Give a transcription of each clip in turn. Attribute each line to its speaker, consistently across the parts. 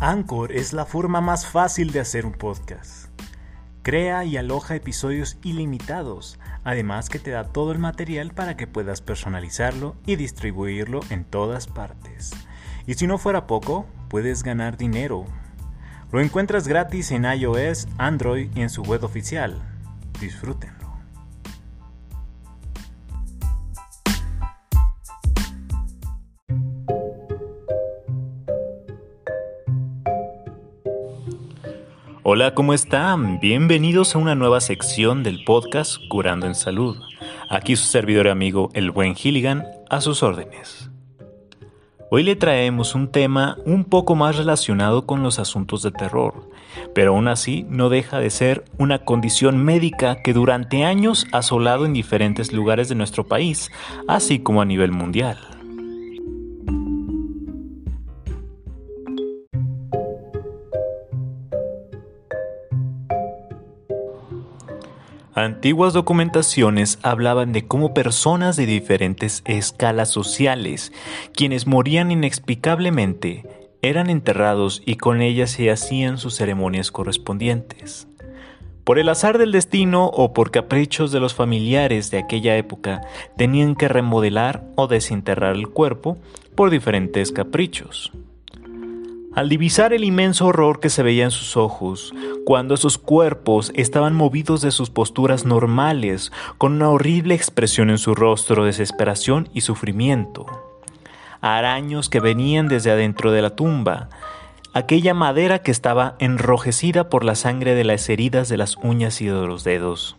Speaker 1: Anchor es la forma más fácil de hacer un podcast. Crea y aloja episodios ilimitados, además que te da todo el material para que puedas personalizarlo y distribuirlo en todas partes. Y si no fuera poco, puedes ganar dinero. Lo encuentras gratis en iOS, Android y en su web oficial. Disfruten. Hola, ¿cómo están? Bienvenidos a una nueva sección del podcast Curando en Salud. Aquí su servidor amigo, el buen Gilligan, a sus órdenes. Hoy le traemos un tema un poco más relacionado con los asuntos de terror, pero aún así no deja de ser una condición médica que durante años ha asolado en diferentes lugares de nuestro país, así como a nivel mundial. Antiguas documentaciones hablaban de cómo personas de diferentes escalas sociales, quienes morían inexplicablemente, eran enterrados y con ellas se hacían sus ceremonias correspondientes. Por el azar del destino o por caprichos de los familiares de aquella época, tenían que remodelar o desenterrar el cuerpo por diferentes caprichos. Al divisar el inmenso horror que se veía en sus ojos, cuando esos cuerpos estaban movidos de sus posturas normales, con una horrible expresión en su rostro, desesperación y sufrimiento. Araños que venían desde adentro de la tumba, aquella madera que estaba enrojecida por la sangre de las heridas de las uñas y de los dedos.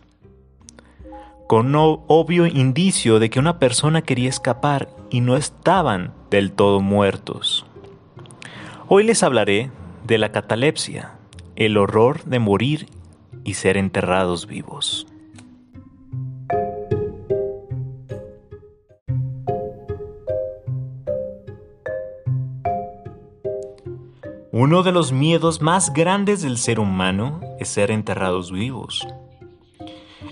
Speaker 1: Con obvio indicio de que una persona quería escapar y no estaban del todo muertos. Hoy les hablaré de la catalepsia, el horror de morir y ser enterrados vivos. Uno de los miedos más grandes del ser humano es ser enterrados vivos.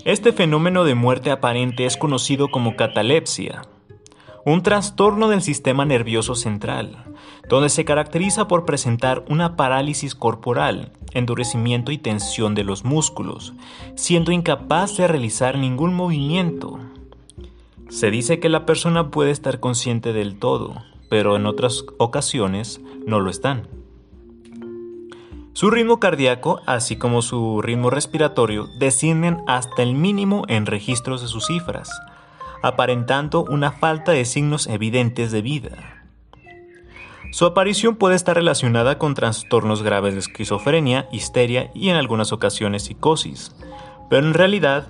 Speaker 1: Este fenómeno de muerte aparente es conocido como catalepsia un trastorno del sistema nervioso central, donde se caracteriza por presentar una parálisis corporal, endurecimiento y tensión de los músculos, siendo incapaz de realizar ningún movimiento. Se dice que la persona puede estar consciente del todo, pero en otras ocasiones no lo están. Su ritmo cardíaco, así como su ritmo respiratorio, descienden hasta el mínimo en registros de sus cifras, aparentando una falta de signos evidentes de vida. Su aparición puede estar relacionada con trastornos graves de esquizofrenia, histeria y en algunas ocasiones psicosis, pero en realidad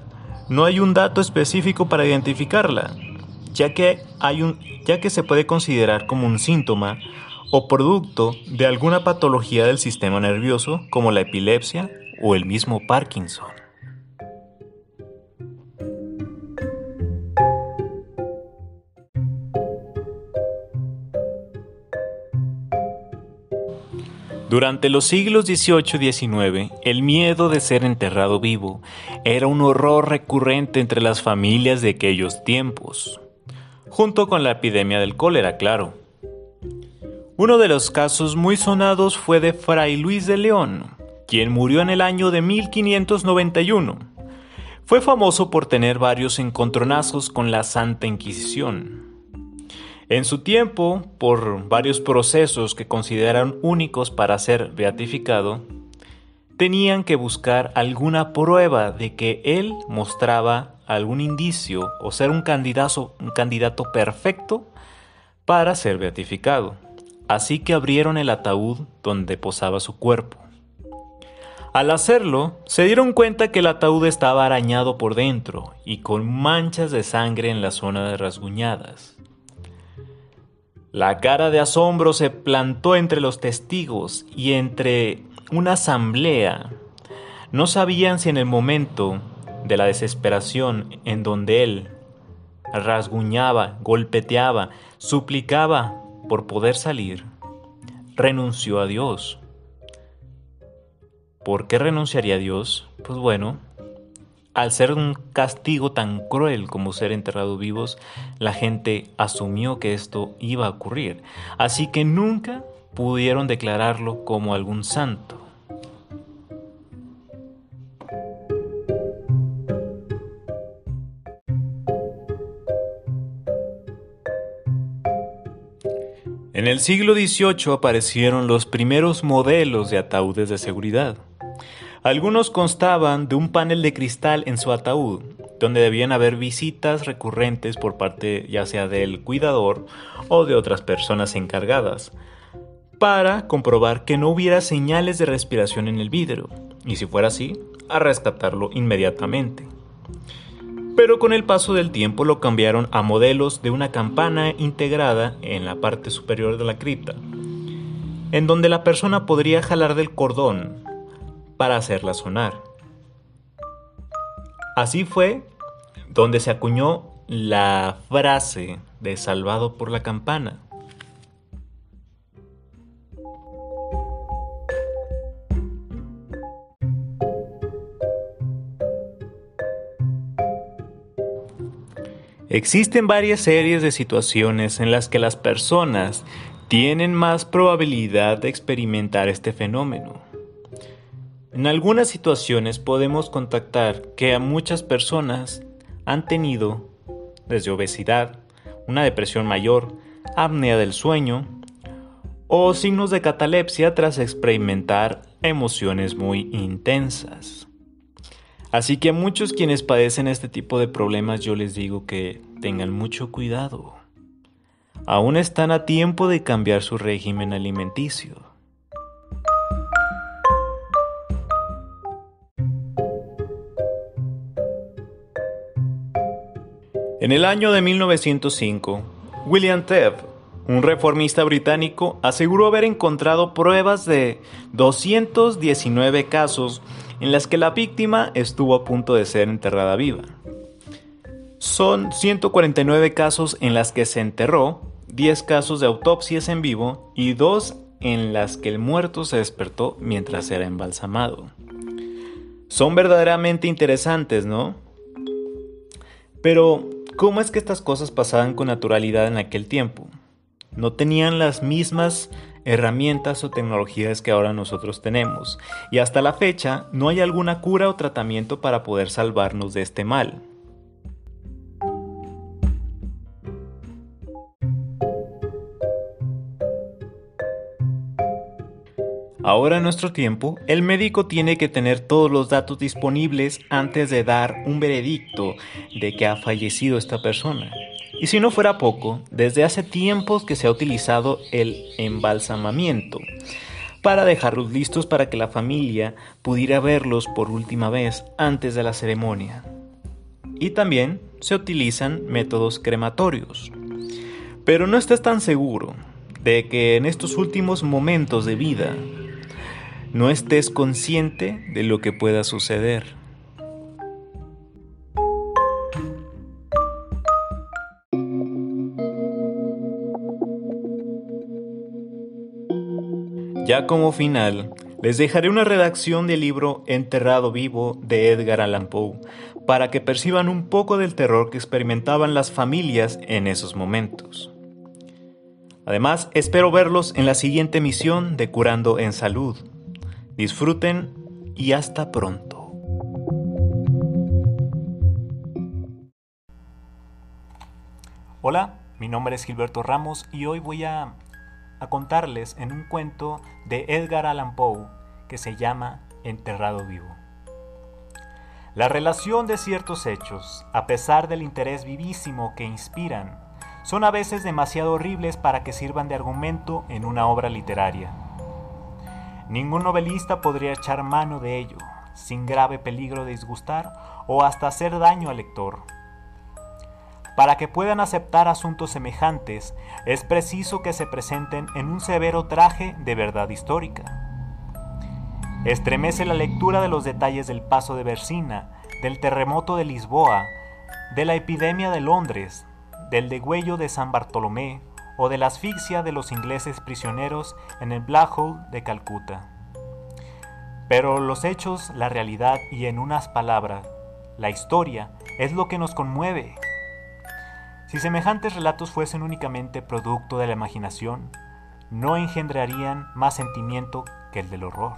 Speaker 1: no hay un dato específico para identificarla, ya que, hay un, ya que se puede considerar como un síntoma o producto de alguna patología del sistema nervioso como la epilepsia o el mismo Parkinson. Durante los siglos XVIII y XIX, el miedo de ser enterrado vivo era un horror recurrente entre las familias de aquellos tiempos, junto con la epidemia del cólera, claro. Uno de los casos muy sonados fue de Fray Luis de León, quien murió en el año de 1591. Fue famoso por tener varios encontronazos con la Santa Inquisición. En su tiempo, por varios procesos que consideraron únicos para ser beatificado, tenían que buscar alguna prueba de que él mostraba algún indicio o ser un candidato, un candidato perfecto para ser beatificado. Así que abrieron el ataúd donde posaba su cuerpo. Al hacerlo, se dieron cuenta que el ataúd estaba arañado por dentro y con manchas de sangre en la zona de rasguñadas. La cara de asombro se plantó entre los testigos y entre una asamblea. No sabían si en el momento de la desesperación en donde él rasguñaba, golpeteaba, suplicaba por poder salir, renunció a Dios. ¿Por qué renunciaría a Dios? Pues bueno, al ser un castigo tan cruel como ser enterrados vivos, la gente asumió que esto iba a ocurrir. Así que nunca pudieron declararlo como algún santo. En el siglo XVIII aparecieron los primeros modelos de ataúdes de seguridad. Algunos constaban de un panel de cristal en su ataúd, donde debían haber visitas recurrentes por parte ya sea del cuidador o de otras personas encargadas, para comprobar que no hubiera señales de respiración en el vidrio, y si fuera así, a rescatarlo inmediatamente. Pero con el paso del tiempo lo cambiaron a modelos de una campana integrada en la parte superior de la cripta, en donde la persona podría jalar del cordón para hacerla sonar. Así fue donde se acuñó la frase de salvado por la campana, Existen varias series de situaciones en las que las personas tienen más probabilidad de experimentar este fenómeno. En algunas situaciones podemos contactar que a muchas personas han tenido desde obesidad, una depresión mayor, apnea del sueño o signos de catalepsia tras experimentar emociones muy intensas. Así que a muchos quienes padecen este tipo de problemas yo les digo que tengan mucho cuidado. Aún están a tiempo de cambiar su régimen alimenticio. En el año de 1905, William Tebb, un reformista británico, aseguró haber encontrado pruebas de 219 casos en las que la víctima estuvo a punto de ser enterrada viva. Son 149 casos en las que se enterró, 10 casos de autopsias en vivo y 2 en las que el muerto se despertó mientras era embalsamado. Son verdaderamente interesantes, ¿no? Pero, ¿cómo es que estas cosas pasaban con naturalidad en aquel tiempo? No tenían las mismas herramientas o tecnologías que ahora nosotros tenemos, y hasta la fecha no hay alguna cura o tratamiento para poder salvarnos de este mal. Ahora en nuestro tiempo, el médico tiene que tener todos los datos disponibles antes de dar un veredicto de que ha fallecido esta persona. Y si no fuera poco, desde hace tiempos que se ha utilizado el embalsamamiento para dejarlos listos para que la familia pudiera verlos por última vez antes de la ceremonia. Y también se utilizan métodos crematorios. Pero no estés tan seguro de que en estos últimos momentos de vida no estés consciente de lo que pueda suceder. Ya como final, les dejaré una redacción del libro Enterrado Vivo de Edgar Allan Poe, para que perciban un poco del terror que experimentaban las familias en esos momentos. Además, espero verlos en la siguiente misión de Curando en Salud. Disfruten y hasta pronto. Hola, mi nombre es Gilberto Ramos y hoy voy a a contarles en un cuento de Edgar Allan Poe que se llama Enterrado Vivo. La relación de ciertos hechos, a pesar del interés vivísimo que inspiran, son a veces demasiado horribles para que sirvan de argumento en una obra literaria. Ningún novelista podría echar mano de ello, sin grave peligro de disgustar o hasta hacer daño al lector. Para que puedan aceptar asuntos semejantes, es preciso que se presenten en un severo traje de verdad histórica. Estremece la lectura de los detalles del paso de Bersina, del terremoto de Lisboa, de la epidemia de Londres, del degüello de San Bartolomé o de la asfixia de los ingleses prisioneros en el Black Hole de Calcuta. Pero los hechos, la realidad y en unas palabras, la historia, es lo que nos conmueve, si semejantes relatos fuesen únicamente producto de la imaginación, no engendrarían más sentimiento que el del horror.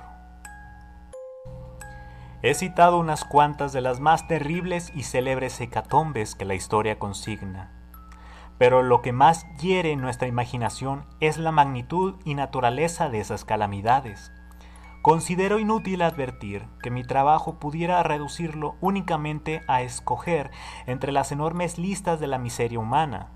Speaker 1: He citado unas cuantas de las más terribles y célebres hecatombes que la historia consigna, pero lo que más hiere nuestra imaginación es la magnitud y naturaleza de esas calamidades. Considero inútil advertir que mi trabajo pudiera reducirlo únicamente a escoger entre las enormes listas de la miseria humana,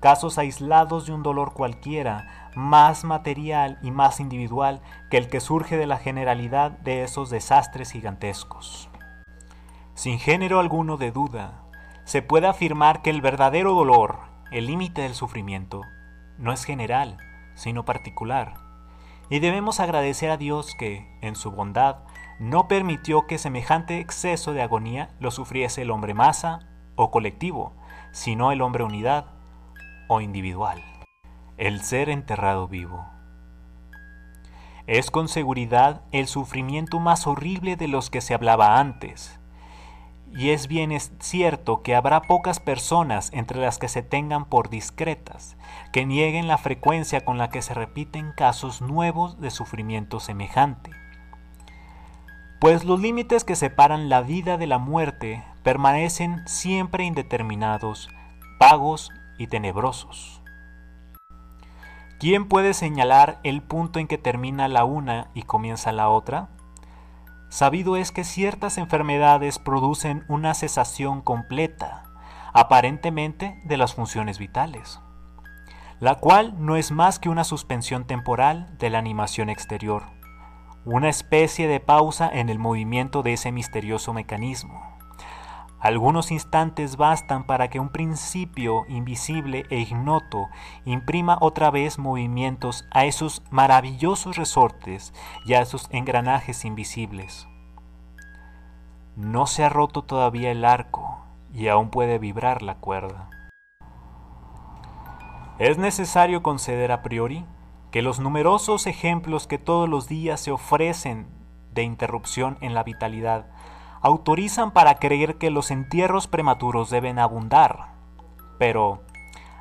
Speaker 1: casos aislados de un dolor cualquiera, más material y más individual que el que surge de la generalidad de esos desastres gigantescos. Sin género alguno de duda, se puede afirmar que el verdadero dolor, el límite del sufrimiento, no es general, sino particular, y debemos agradecer a Dios que, en su bondad, no permitió que semejante exceso de agonía lo sufriese el hombre masa o colectivo, sino el hombre unidad, o individual. El ser enterrado vivo. Es con seguridad el sufrimiento más horrible de los que se hablaba antes. Y es bien cierto que habrá pocas personas entre las que se tengan por discretas, que nieguen la frecuencia con la que se repiten casos nuevos de sufrimiento semejante. Pues los límites que separan la vida de la muerte permanecen siempre indeterminados, vagos y tenebrosos. ¿Quién puede señalar el punto en que termina la una y comienza la otra? Sabido es que ciertas enfermedades producen una cesación completa, aparentemente de las funciones vitales, la cual no es más que una suspensión temporal de la animación exterior, una especie de pausa en el movimiento de ese misterioso mecanismo. Algunos instantes bastan para que un principio invisible e ignoto imprima otra vez movimientos a esos maravillosos resortes y a esos engranajes invisibles. No se ha roto todavía el arco y aún puede vibrar la cuerda. Es necesario conceder a priori que los numerosos ejemplos que todos los días se ofrecen de interrupción en la vitalidad autorizan para creer que los entierros prematuros deben abundar. Pero,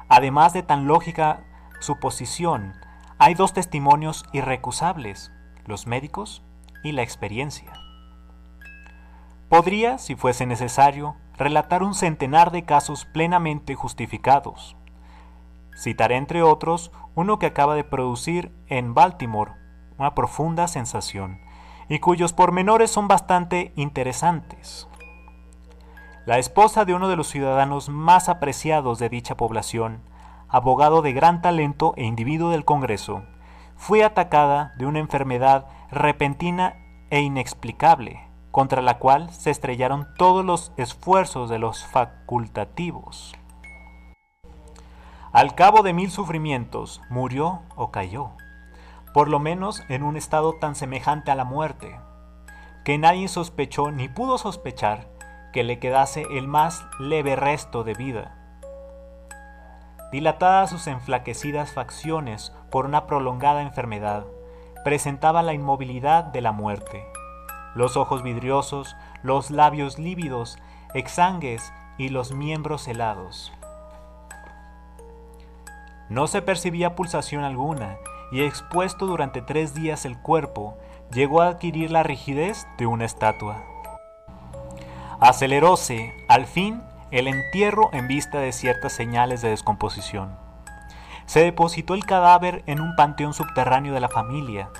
Speaker 1: además de tan lógica suposición, hay dos testimonios irrecusables, los médicos y la experiencia. Podría, si fuese necesario, relatar un centenar de casos plenamente justificados. Citaré entre otros uno que acaba de producir en Baltimore una profunda sensación y cuyos pormenores son bastante interesantes. La esposa de uno de los ciudadanos más apreciados de dicha población, abogado de gran talento e individuo del Congreso, fue atacada de una enfermedad repentina e inexplicable, contra la cual se estrellaron todos los esfuerzos de los facultativos. Al cabo de mil sufrimientos, murió o cayó por lo menos en un estado tan semejante a la muerte, que nadie sospechó ni pudo sospechar que le quedase el más leve resto de vida. Dilatadas sus enflaquecidas facciones por una prolongada enfermedad, presentaba la inmovilidad de la muerte. Los ojos vidriosos, los labios lívidos, exangues y los miembros helados. No se percibía pulsación alguna y expuesto durante tres días el cuerpo, llegó a adquirir la rigidez de una estatua. Aceleróse, al fin, el entierro en vista de ciertas señales de descomposición. Se depositó el cadáver en un panteón subterráneo de la familia,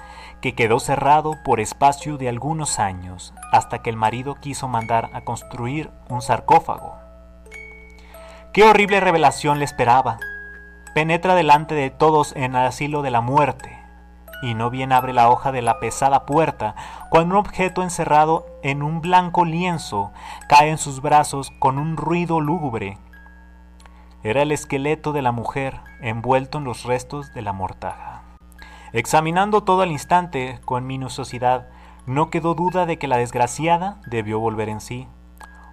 Speaker 1: que quedó cerrado por espacio de algunos años, hasta que el marido quiso mandar a construir un sarcófago. Qué horrible revelación le esperaba penetra delante de todos en el asilo de la muerte, y no bien abre la hoja de la pesada puerta, cuando un objeto encerrado en un blanco lienzo cae en sus brazos con un ruido lúgubre. Era el esqueleto de la mujer envuelto en los restos de la mortaja. Examinando todo al instante con minuciosidad, no quedó duda de que la desgraciada debió volver en sí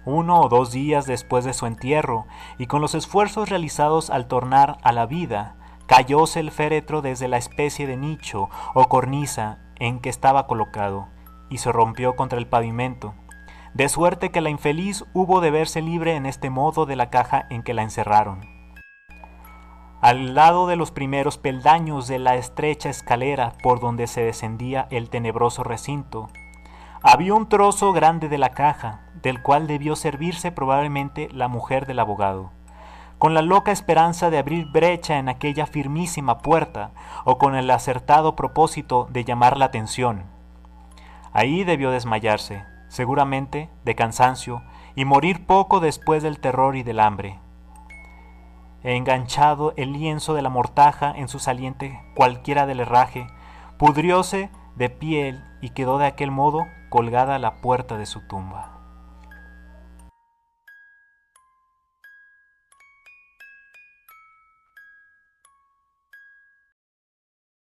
Speaker 1: uno o dos días después de su entierro, y con los esfuerzos realizados al tornar a la vida, cayóse el féretro desde la especie de nicho o cornisa en que estaba colocado, y se rompió contra el pavimento, de suerte que la infeliz hubo de verse libre en este modo de la caja en que la encerraron. Al lado de los primeros peldaños de la estrecha escalera por donde se descendía el tenebroso recinto, había un trozo grande de la caja, del cual debió servirse probablemente la mujer del abogado, con la loca esperanza de abrir brecha en aquella firmísima puerta, o con el acertado propósito de llamar la atención. Ahí debió desmayarse, seguramente de cansancio, y morir poco después del terror y del hambre. Enganchado el lienzo de la mortaja en su saliente cualquiera del herraje, pudrióse de piel y quedó de aquel modo colgada a la puerta de su tumba.